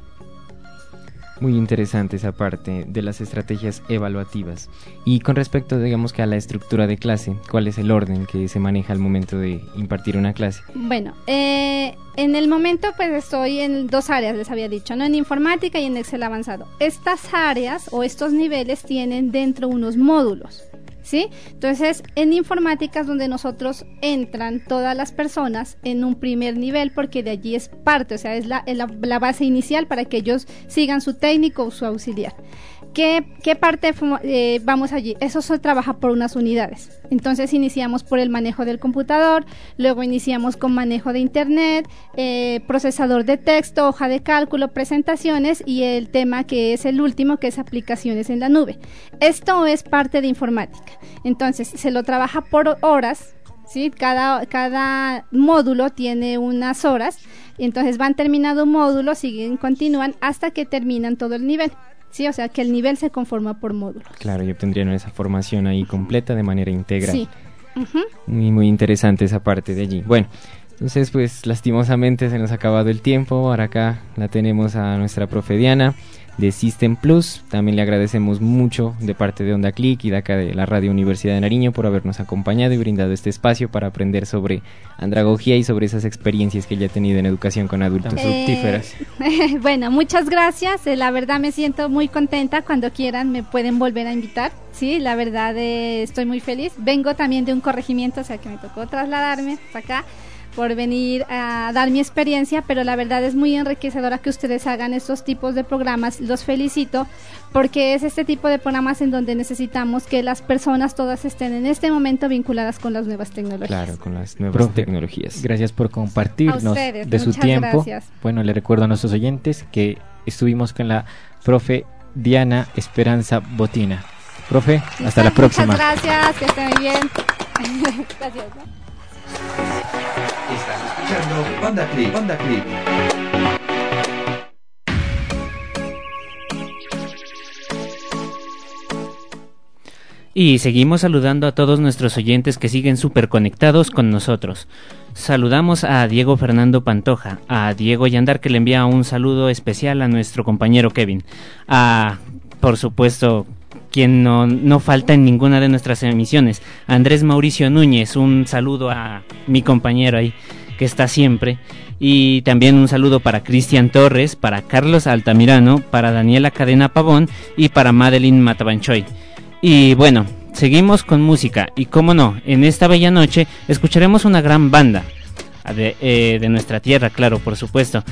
Muy interesante esa parte de las estrategias evaluativas. Y con respecto, digamos que a la estructura de clase, ¿cuál es el orden que se maneja al momento de impartir una clase? Bueno, eh, en el momento pues estoy en dos áreas, les había dicho, ¿no? En informática y en Excel avanzado. Estas áreas o estos niveles tienen dentro unos módulos. ¿Sí? Entonces, en informática es donde nosotros entran todas las personas en un primer nivel porque de allí es parte, o sea, es la, la- la base inicial para que ellos sigan su técnico o su auxiliar. ¿Qué, parte eh, vamos allí? Eso se trabaja por unas unidades. Entonces iniciamos por el manejo del computador, luego iniciamos con manejo de internet, eh, procesador de texto, hoja de cálculo, presentaciones y el tema que es el último, que es aplicaciones en la nube. Esto es parte de informática. Entonces se lo trabaja por horas. ¿sí? Cada, cada módulo tiene unas horas, y entonces van terminando un módulo, siguen, continúan hasta que terminan todo el nivel. Sí, o sea que el nivel se conforma por módulos. Claro, y obtendrían esa formación ahí completa de manera integral. Sí. Ujú. Muy, muy interesante esa parte de allí. Bueno, entonces pues lastimosamente se nos ha acabado el tiempo. Ahora acá la tenemos a nuestra profe Diana de System Plus. También le agradecemos mucho de parte de Onda Click y de acá de la Radio Universidad de Nariño por habernos acompañado y brindado este espacio para aprender sobre andragogía y sobre esas experiencias que ella ha tenido en educación con adultos. Fructíferas. Eh, bueno, muchas gracias. Eh, la verdad me siento muy contenta. Cuando quieran me pueden volver a invitar. Sí, la verdad eh, estoy muy feliz. Vengo también de un corregimiento, o sea que me tocó trasladarme hasta acá por venir a dar mi experiencia, pero la verdad es muy enriquecedora que ustedes hagan estos tipos de programas. Los felicito porque es este tipo de programas en donde necesitamos que las personas todas estén en este momento vinculadas con las nuevas tecnologías. Claro, con las nuevas Profe, tecnologías. Gracias por compartirnos ustedes, de su tiempo. gracias. Bueno, le recuerdo a nuestros oyentes que estuvimos con la profe Diana Esperanza Botina. Profe, hasta la próxima. Muchas gracias, que estén bien. gracias. ¿no? Y seguimos saludando a todos nuestros oyentes que siguen súper conectados con nosotros. Saludamos a Diego Fernando Pantoja, a Diego Yandar que le envía un saludo especial a nuestro compañero Kevin, a, por supuesto, quien no, no falta en ninguna de nuestras emisiones, Andrés Mauricio Núñez, un saludo a mi compañero ahí que está siempre. Y también un saludo para Cristian Torres, para Carlos Altamirano, para Daniela Cadena Pavón y para Madeline Matabanchoy. Y bueno, seguimos con música y como no, en esta bella noche escucharemos una gran banda de, eh, de nuestra tierra, claro, por supuesto.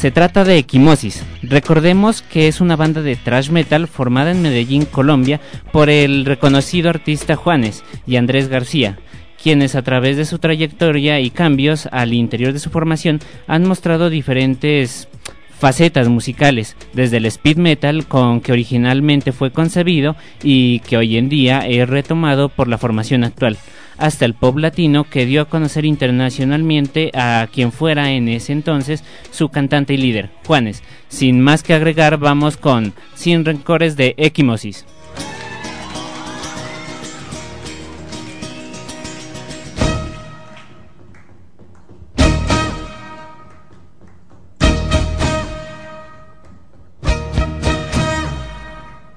Se trata de Equimosis. Recordemos que es una banda de thrash metal formada en Medellín, Colombia, por el reconocido artista Juanes y Andrés García, quienes a través de su trayectoria y cambios al interior de su formación han mostrado diferentes facetas musicales, desde el speed metal con que originalmente fue concebido y que hoy en día es retomado por la formación actual, hasta el pop latino que dio a conocer internacionalmente a quien fuera en ese entonces su cantante y líder, Juanes. Sin más que agregar, vamos con Sin Rencores de Equimosis.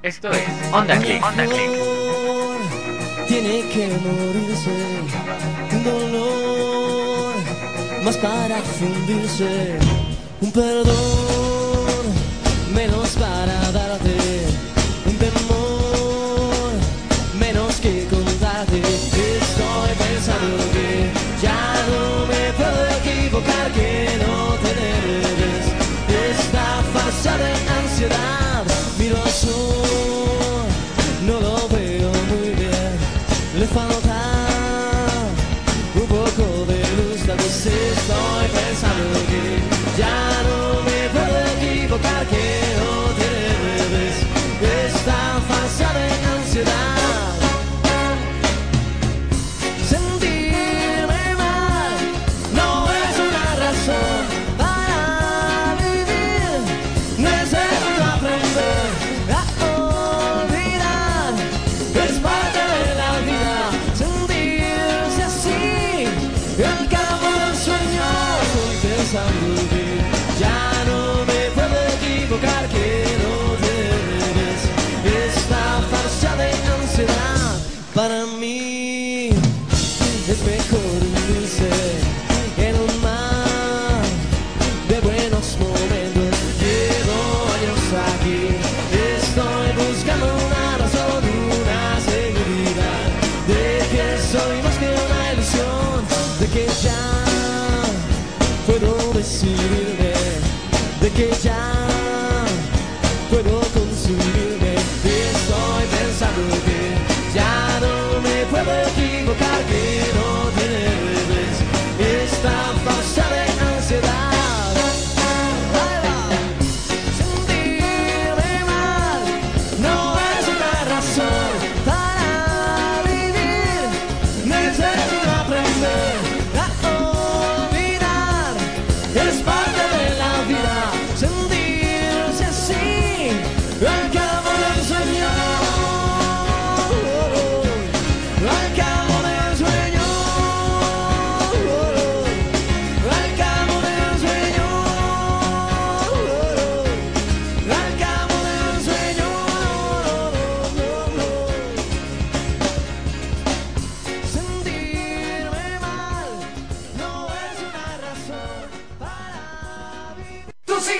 Esto es Onda Click. Onda Click. Tiene que morirse. Un dolor más para fundirse un perdón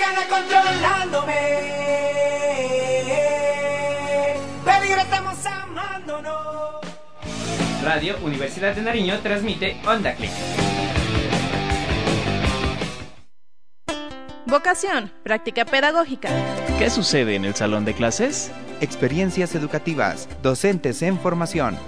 Sigas controlándome. Peligro, estamos amándonos. Radio Universidad de Nariño transmite Onda Click. Vocación, práctica pedagógica. ¿Qué sucede en el salón de clases? Experiencias educativas, docentes en formación.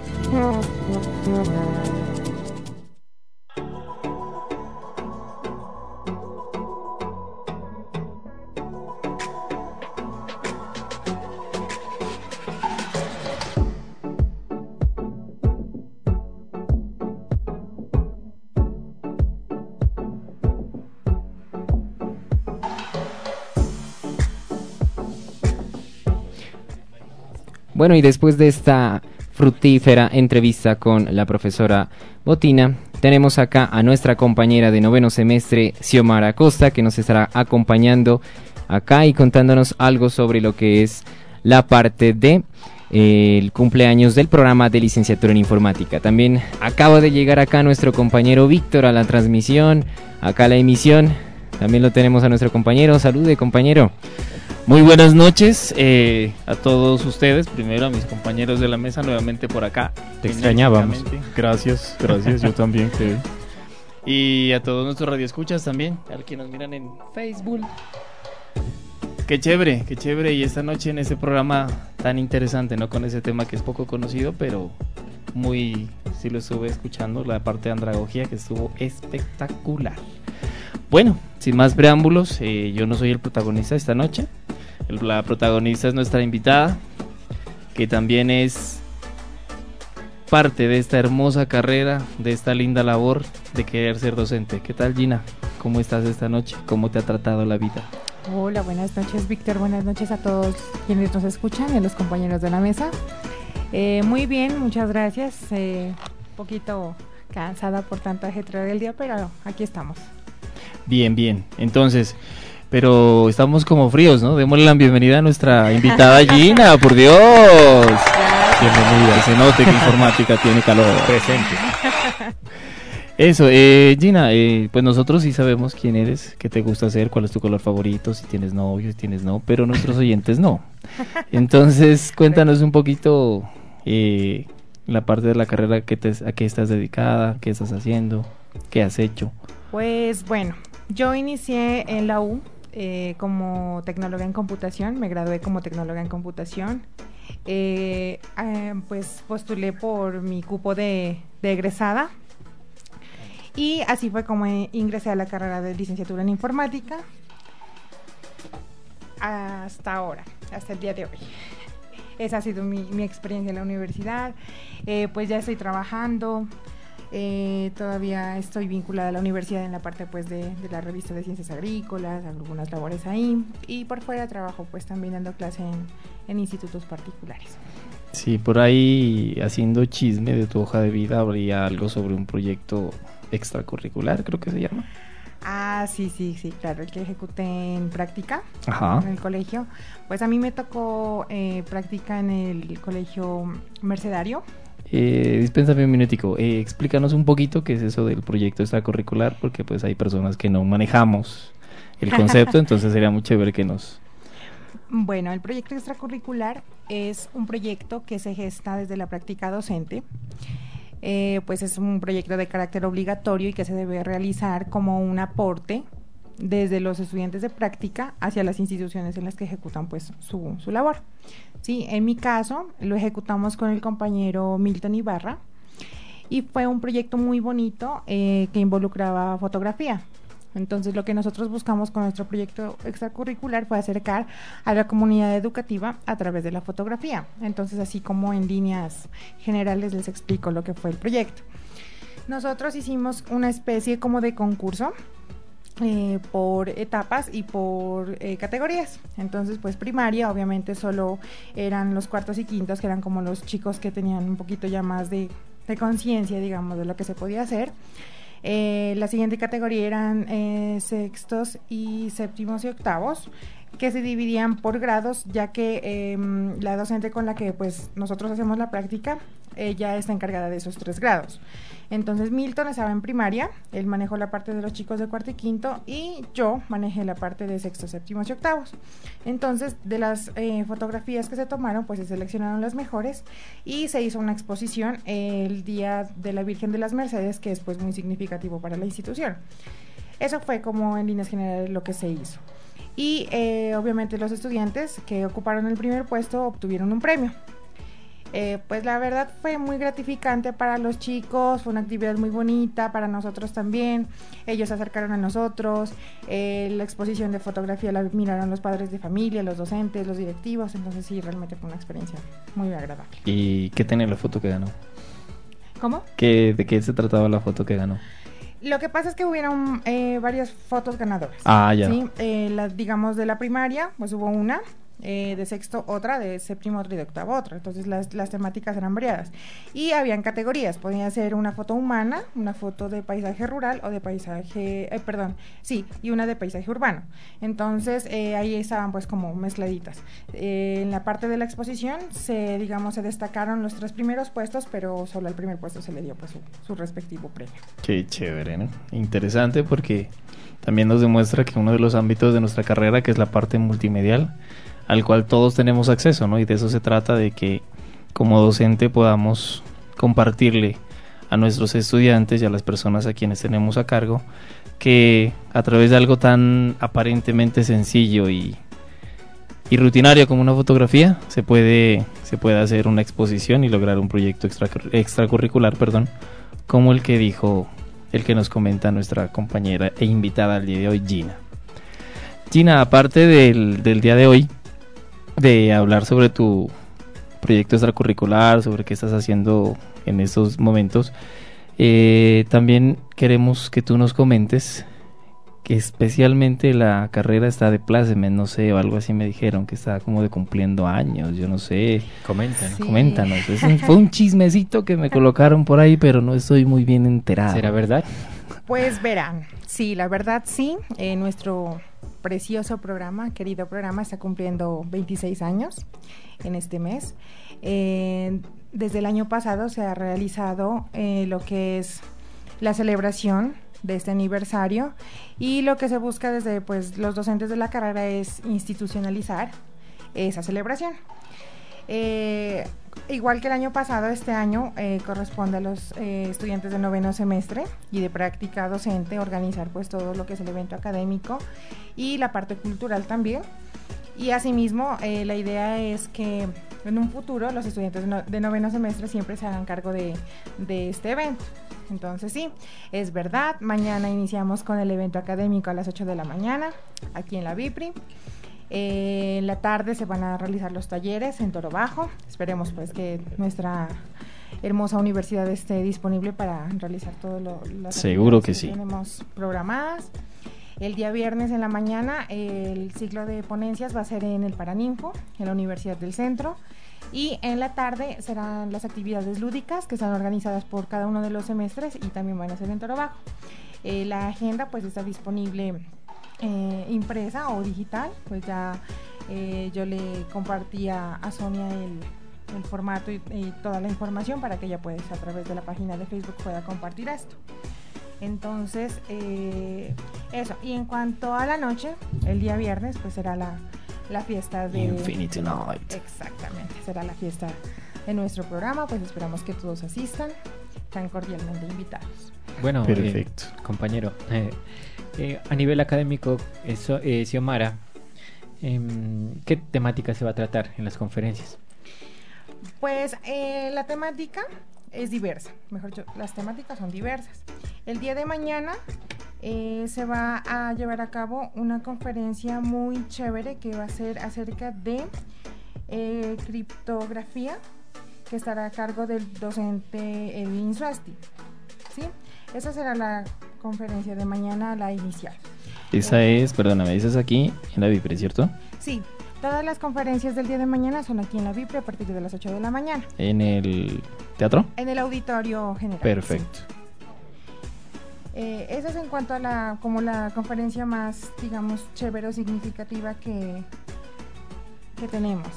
Bueno, y después de esta fructífera entrevista con la profesora Botina, tenemos acá a nuestra compañera de noveno semestre, Xiomara Acosta, que nos estará acompañando acá y contándonos algo sobre lo que es la parte de eh, el cumpleaños del programa de licenciatura en informática. También acaba de llegar acá nuestro compañero Víctor a la transmisión, acá a la emisión. También lo tenemos a nuestro compañero. Salude, compañero. Muy buenas noches eh, a todos ustedes. Primero a mis compañeros de la mesa, nuevamente por acá. Te extrañábamos. Gracias, gracias, yo también creo. Y a todos nuestros radioescuchas también, a los que nos miran en Facebook. Qué chévere, qué chévere. Y esta noche en este programa tan interesante, ¿no? Con ese tema que es poco conocido, pero muy, sí lo estuve escuchando, la parte de andragogía que estuvo espectacular. Bueno, sin más preámbulos, eh, yo no soy el protagonista esta noche. La protagonista es nuestra invitada, que también es parte de esta hermosa carrera, de esta linda labor de querer ser docente. ¿Qué tal Gina? ¿Cómo estás esta noche? ¿Cómo te ha tratado la vida? Hola, buenas noches Víctor, buenas noches a todos quienes nos escuchan y a los compañeros de la mesa. Eh, muy bien, muchas gracias. Eh, un poquito cansada por tanto ajetreo del día, pero aquí estamos. Bien, bien. Entonces, pero estamos como fríos, ¿no? Démosle la bienvenida a nuestra invitada Gina, por Dios. Bienvenida. Que se note que informática tiene calor. Presente. Eso, eh, Gina, eh, pues nosotros sí sabemos quién eres, qué te gusta hacer, cuál es tu color favorito, si tienes novio, si tienes no, pero nuestros oyentes no. Entonces, cuéntanos un poquito eh, la parte de la carrera que te, a qué estás dedicada, qué estás haciendo, qué has hecho. Pues bueno, yo inicié en la U eh, como tecnóloga en computación, me gradué como tecnóloga en computación. Eh, eh, pues postulé por mi cupo de, de egresada y así fue como ingresé a la carrera de licenciatura en informática hasta ahora, hasta el día de hoy. Esa ha sido mi, mi experiencia en la universidad. Pues ya estoy trabajando, eh, todavía estoy vinculada a la universidad en la parte pues de, de la revista de ciencias agrícolas, algunas labores ahí y por fuera trabajo pues también dando clase en, en institutos particulares. Sí, por ahí haciendo chisme de tu hoja de vida habría algo sobre un proyecto extracurricular, creo que se llama. Ah, sí, sí, sí, claro, el que ejecuté en práctica Ajá. en el colegio. Pues a mí me tocó eh, práctica en el colegio Mercedario. Eh, dispénsame un minutico, eh, explícanos un poquito qué es eso del proyecto extracurricular, porque pues hay personas que no manejamos el concepto, entonces sería muy chévere que nos... Bueno, el proyecto extracurricular es un proyecto que se gesta desde la práctica docente. Eh, pues es un proyecto de carácter obligatorio y que se debe realizar como un aporte desde los estudiantes de práctica hacia las instituciones en las que ejecutan pues su, su labor. Sí, en mi caso lo ejecutamos con el compañero Milton Ibarra y fue un proyecto muy bonito eh, que involucraba fotografía. Entonces lo que nosotros buscamos con nuestro proyecto extracurricular fue acercar a la comunidad educativa a través de la fotografía. Entonces así como en líneas generales les explico lo que fue el proyecto. Nosotros hicimos una especie como de concurso eh, por etapas y por eh, categorías. Entonces, pues primaria, obviamente solo eran los cuartos y quintos, que eran como los chicos que tenían un poquito ya más de, conciencia, digamos, de lo que se podía hacer. Eh, la siguiente categoría eran eh, sextos y séptimos y octavos que se dividían por grados ya que eh, la docente con la que pues nosotros hacemos la práctica ella está encargada de esos tres grados entonces Milton estaba en primaria él manejó la parte de los chicos de cuarto y quinto y yo manejé la parte de sexto séptimos y octavos. Entonces de las eh, fotografías que se tomaron pues se seleccionaron las mejores y se hizo una exposición el día de la Virgen de las Mercedes que es pues muy significativo para la institución. Eso fue como en líneas generales lo que se hizo. Y eh, obviamente los estudiantes que ocuparon el primer puesto obtuvieron un premio. Eh, pues la verdad fue muy gratificante para los chicos, fue una actividad muy bonita para nosotros también. Ellos se acercaron a nosotros, eh, la exposición de fotografía la miraron los padres de familia, los docentes, los directivos, entonces sí, realmente fue una experiencia muy agradable. ¿Y qué tenía la foto que ganó? ¿Cómo? ¿Qué, ¿De qué se trataba la foto que ganó? Lo que pasa es que hubieron eh, varias fotos ganadoras. Ah, ya. ¿sí? Eh, la, digamos, de la primaria, pues hubo una, eh, de sexto otra, de séptimo otra y de octavo otra. Entonces las, las temáticas eran variadas. Y habían categorías, podía ser una foto humana, una foto de paisaje rural o de paisaje, eh, perdón, sí, y una de paisaje urbano. Entonces eh, ahí estaban pues como mezcladitas. Eh, en la parte de la exposición se, digamos, se destacaron los tres primeros puestos, pero solo al primer puesto se le dio pues su, su respectivo premio. Qué chévere, ¿no? Interesante porque también nos demuestra que uno de los ámbitos de nuestra carrera, que es la parte multimedial, al cual todos tenemos acceso, ¿no? Y de eso se trata, de que como docente podamos compartirle a nuestros estudiantes y a las personas a quienes tenemos a cargo que a través de algo tan aparentemente sencillo y rutinario como una fotografía, se puede, se puede hacer una exposición y lograr un proyecto extra, extracurricular, perdón, como el que dijo, el que nos comenta nuestra compañera e invitada al día de hoy, Gina. Gina, aparte del, del día de hoy, de hablar sobre tu proyecto extracurricular, sobre qué estás haciendo en estos momentos, eh, también queremos que tú nos comentes que especialmente la carrera está de pláceme, no sé, o algo así me dijeron, que está como de cumpliendo años, yo no sé. Coméntanos. Sí. Coméntanos. Es un- fue un chismecito que me colocaron por ahí, pero no estoy muy bien enterado. ¿Será verdad? Pues verán, sí, la verdad sí, eh, nuestro precioso programa, querido programa, está cumpliendo 26 años en este mes. Eh, desde el año pasado se ha realizado eh, lo que es la celebración de este aniversario y lo que se busca desde pues los docentes de la carrera es institucionalizar esa celebración. Eh, igual que el año pasado, este año eh, corresponde a los eh, estudiantes de noveno semestre y de práctica docente organizar pues todo lo que es el evento académico y la parte cultural también. Y asimismo, la idea es que en un futuro los estudiantes de noveno semestre siempre se hagan cargo de, de este evento. Entonces sí, es verdad, mañana iniciamos con el evento académico a las 8 de la mañana, aquí en la Vipri. Eh, en la tarde se van a realizar los talleres en Toro Bajo. Esperemos pues que nuestra hermosa universidad esté disponible para realizar todo lo las Seguro actividades que sí. tenemos programadas. El día viernes en la mañana el ciclo de ponencias va a ser en el Paraninfo, en la Universidad del Centro. Y en la tarde serán las actividades lúdicas que están organizadas por cada uno de los semestres y también van a ser en Toro Bajo. Eh, la agenda pues está disponible eh, impresa o digital, pues ya eh, yo le compartí a, Sonia el, el formato y, y toda la información para que ella pues a través de la página de Facebook pueda compartir esto. Entonces, eso. Y en cuanto a la noche, el día viernes, pues será la, la fiesta de... Infinity Night. Exactamente, será la fiesta de nuestro programa, pues esperamos que todos asistan, están cordialmente invitados. Bueno, eh, Perfecto. compañero, eh, eh, a nivel académico, eso, eh, Xiomara, em, ¿qué temática se va a tratar en las conferencias? Pues eh, la temática es diversa, mejor dicho, las temáticas son diversas. El día de mañana eh, se va a llevar a cabo una conferencia muy chévere que va a ser acerca de eh, criptografía, que estará a cargo del docente Elvin Suasti. ¿sí? Esa será la conferencia de mañana, la inicial. Esa es, perdóname, esa es aquí en la Vipre, ¿cierto? Sí, todas las conferencias del día de mañana son aquí en la Vipre a partir de las 8 de la mañana, En el teatro. en el auditorio general. Perfecto. Eh, esa es en cuanto a la, como la conferencia más, digamos, chévere o significativa que, que tenemos.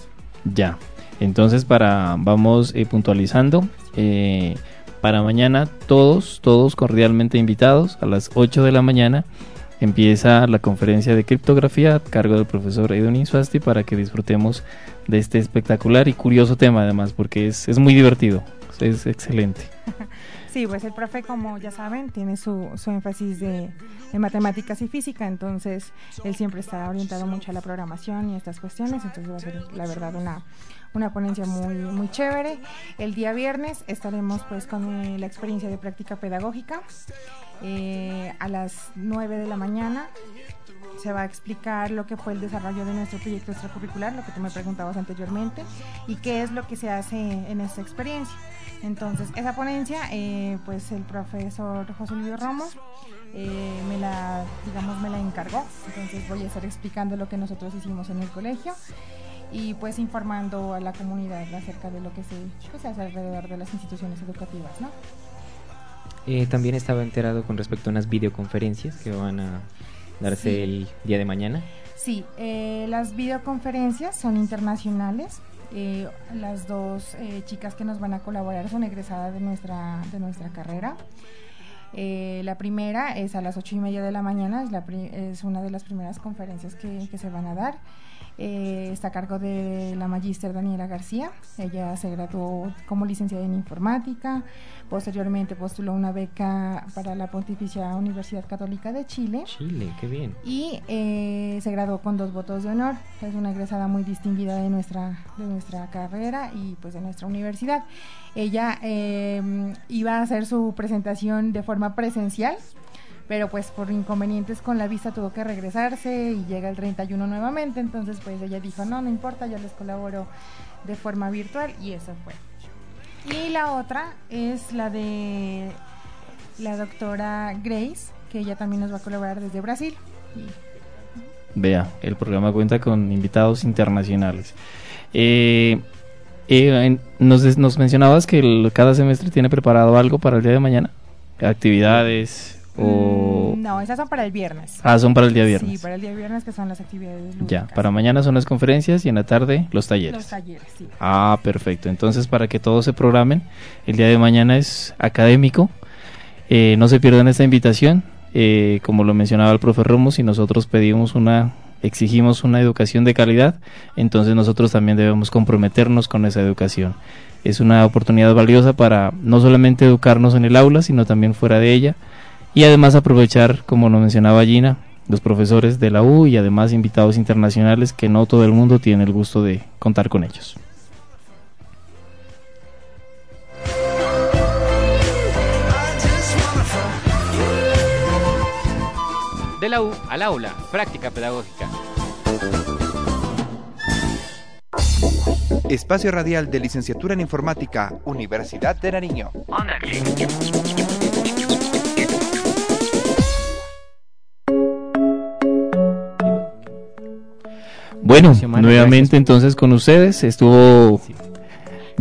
Ya. Entonces, para vamos eh, puntualizando. eh, para mañana, todos, todos cordialmente invitados a las 8 de la mañana. Empieza la conferencia de criptografía a cargo del profesor Edwin Insuasti para que disfrutemos de este espectacular y curioso tema, además, porque es, es muy divertido. Es excelente. Sí, pues el profe, como ya saben, tiene su, su énfasis de, matemáticas y física, entonces él siempre está orientado mucho a la programación y estas cuestiones, entonces va a ser, la verdad, una, una ponencia muy, muy chévere. El día viernes estaremos pues con eh, la experiencia de práctica pedagógica eh, a las 9 de la mañana. Se va a explicar lo que fue el desarrollo de nuestro proyecto extracurricular, lo que tú me preguntabas anteriormente, y qué es lo que se hace en esta experiencia. Entonces, esa ponencia, eh, pues el profesor José Luis Romo eh, me la, digamos, me la encargó. Entonces voy a estar explicando lo que nosotros hicimos en el colegio y pues informando a la comunidad acerca de lo que se, que se hace alrededor de las instituciones educativas, ¿no? Eh, también estaba enterado con respecto a unas videoconferencias que van a darse Sí. el día de mañana. Sí, eh, las videoconferencias son internacionales. Eh, las dos eh, chicas que nos van a colaborar son egresadas de nuestra, de nuestra carrera. Eh, la primera es a las ocho y media de la mañana, es, la pri- es una de las primeras conferencias que, que se van a dar. Eh, está a cargo de la magíster Daniela García. Ella se graduó como licenciada en informática. Posteriormente postuló una beca para la Pontificia Universidad Católica de Chile. Chile, qué bien. Y eh, se graduó con dos votos de honor. Es una egresada muy distinguida de nuestra, de nuestra carrera y pues de nuestra universidad. Ella eh, iba a hacer su presentación de forma presencial, pero pues por inconvenientes con la vista tuvo que regresarse y llega el 31 nuevamente, entonces pues ella dijo, no, no importa, yo les colaboro de forma virtual y eso fue. Y la otra es la de la doctora Grace, que ella también nos va a colaborar desde Brasil. Vea, el programa cuenta con invitados internacionales. Eh, eh, nos, nos mencionabas que el- cada semestre tiene preparado algo para el día de mañana. Actividades o... Mm, No, esas son para el viernes. Ah, son para el día Sí, viernes. para el día viernes que son las actividades lúdicas. Ya, para mañana son las conferencias y en la tarde los talleres. Los talleres, sí. Ah, perfecto. Entonces, para que todos se programen, el día de mañana es académico. Eh, no se pierdan esta invitación. Eh, como lo mencionaba el profe Romo, si nosotros pedimos una, exigimos una educación de calidad, entonces nosotros también debemos comprometernos con esa educación. Es una oportunidad valiosa para no solamente educarnos en el aula, sino también fuera de ella. Y además aprovechar, como lo mencionaba Gina, los profesores de la U y además invitados internacionales que no todo el mundo tiene el gusto de contar con ellos. De la U al aula, práctica pedagógica. Espacio radial de licenciatura en informática, Universidad de Nariño. Bueno, nuevamente entonces con ustedes estuvo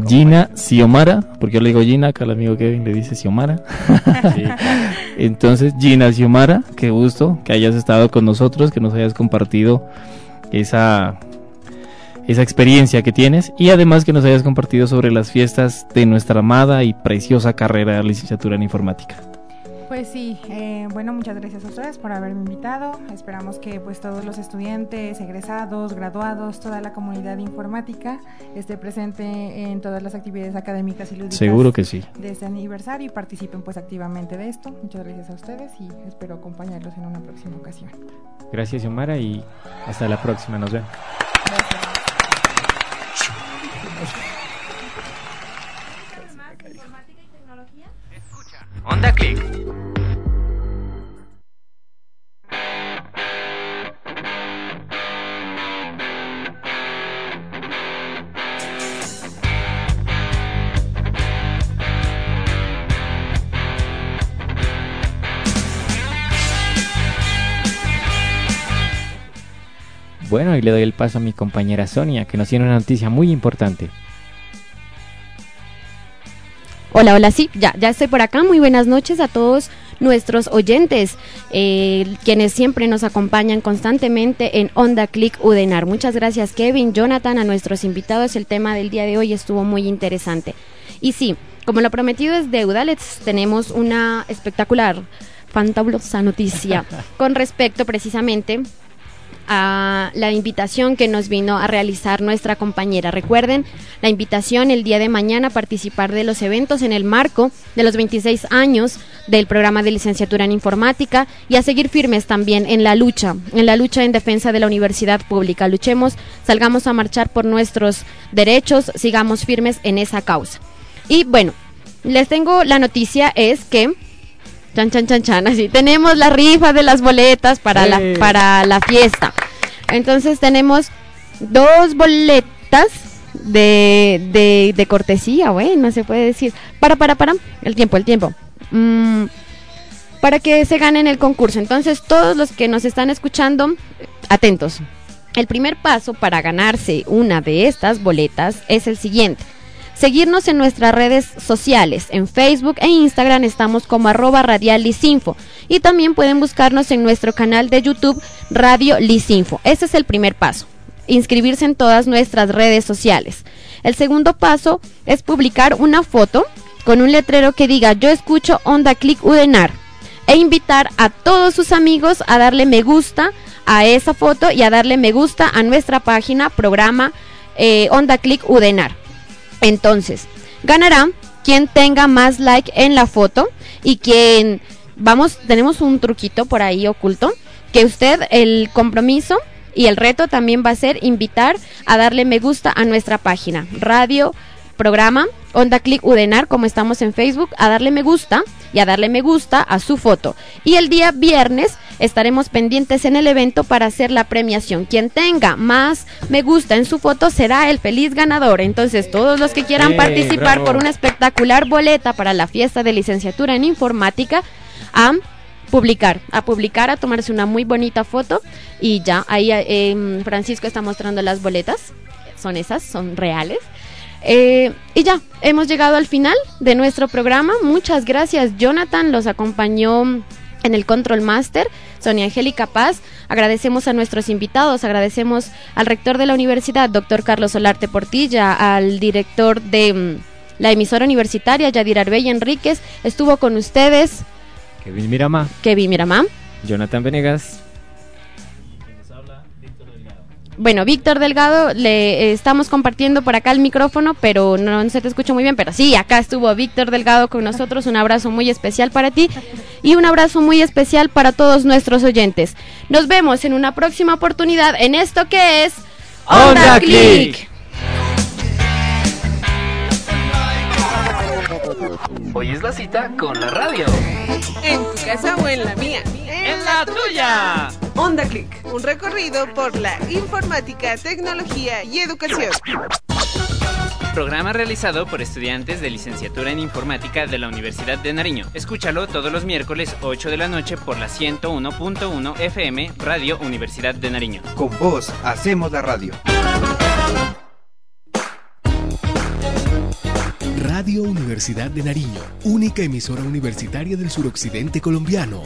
Gina Xiomara, porque yo le digo Gina, acá el amigo Kevin le dice Xiomara. entonces, Gina Xiomara, qué gusto que hayas estado con nosotros, que nos hayas compartido esa, esa experiencia que tienes y además que nos hayas compartido sobre las fiestas de nuestra amada y preciosa carrera de licenciatura en informática. Pues sí, eh, bueno, muchas gracias a ustedes por haberme invitado. Esperamos que pues todos los estudiantes, egresados, graduados, toda la comunidad informática esté presente en todas las actividades académicas y lúdicas. Seguro que sí. De este aniversario y participen pues activamente de esto. Muchas gracias a ustedes y espero acompañarlos en una próxima ocasión. Gracias, Xiomara, y hasta la próxima. Nos vemos. Onda Click. Bueno, y le doy el paso a mi compañera Sonia, que nos tiene una noticia muy importante. Hola, hola, sí, ya, ya estoy por acá. Muy buenas noches a todos nuestros oyentes, eh, quienes siempre nos acompañan constantemente en Onda Click Udenar. Muchas gracias, Kevin, Jonathan, a nuestros invitados. El tema del día de hoy estuvo muy interesante. Y sí, como lo prometido es deuda, les tenemos una espectacular, fantabulosa noticia con respecto precisamente a la invitación que nos vino a realizar nuestra compañera. Recuerden la invitación el día de mañana a participar de los eventos en el marco de los 26 años del programa de licenciatura en informática y a seguir firmes también en la lucha, en la lucha en defensa de la universidad pública. Luchemos, salgamos a marchar por nuestros derechos, sigamos firmes en esa causa. Y bueno, les tengo la noticia es que Chan, chan, chan, chan. Así tenemos la rifa de las boletas para, la, para la fiesta. Entonces tenemos dos boletas de, de, de cortesía, bueno, se puede decir. Para, para, para. El tiempo, el tiempo. Mm, para que se ganen el concurso. Entonces, todos los que nos están escuchando, atentos. El primer paso para ganarse una de estas boletas es el siguiente. Seguirnos en nuestras redes sociales. En Facebook e Instagram estamos como arroba radial lisinfo. Y también pueden buscarnos en nuestro canal de YouTube Radio Lisinfo. Ese es el primer paso. Inscribirse en todas nuestras redes sociales. El segundo paso es publicar una foto con un letrero que diga yo escucho Onda Click Udenar e invitar a todos sus amigos a darle me gusta a esa foto y a darle me gusta a nuestra página programa eh, Onda Click Udenar. Entonces, ganará quien tenga más like en la foto y quien vamos, tenemos un truquito por ahí oculto que usted el compromiso y el reto también va a ser invitar a darle me gusta a nuestra página, radio, programa, Onda Click Udenar, como estamos en Facebook, a darle me gusta y a darle me gusta a su foto. Y el día viernes estaremos pendientes en el evento para hacer la premiación. Quien tenga más me gusta en su foto será el feliz ganador. Entonces, todos los que quieran ¡Eh, participar bravo! por una espectacular boleta para la fiesta de licenciatura en informática, a publicar, a publicar, a tomarse una muy bonita foto y ya, ahí eh, Francisco está mostrando las boletas, son esas, son reales. Eh, y ya, hemos llegado al final de nuestro programa. Muchas gracias, Jonathan. Los acompañó en el Control Master, Sonia Angélica Paz. Agradecemos a nuestros invitados, agradecemos al rector de la universidad, doctor Carlos Solarte Portilla, al director de mm, la emisora universitaria, Yadir Arbella Enríquez. Estuvo con ustedes, Kevin Mirama. Kevin Miramán. Jonathan Venegas. Bueno, Víctor Delgado, le eh, estamos compartiendo por acá el micrófono, pero no se te escucha muy bien. Pero sí, acá estuvo Víctor Delgado con nosotros. Un abrazo muy especial para ti y un abrazo muy especial para todos nuestros oyentes. Nos vemos en una próxima oportunidad en esto que es Onda Click. Hoy es la cita con la radio. En tu casa o en la mía. ¡En la tuya! Onda Click, un recorrido por la informática, tecnología y educación. Programa realizado por estudiantes de licenciatura en informática de la Universidad de Nariño. Escúchalo todos los miércoles 8 de la noche por la 101.1 FM Radio Universidad de Nariño. Con vos hacemos la radio. Radio Universidad de Nariño, única emisora universitaria del suroccidente colombiano.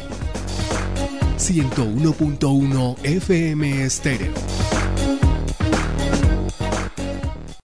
101.1 FM Estéreo.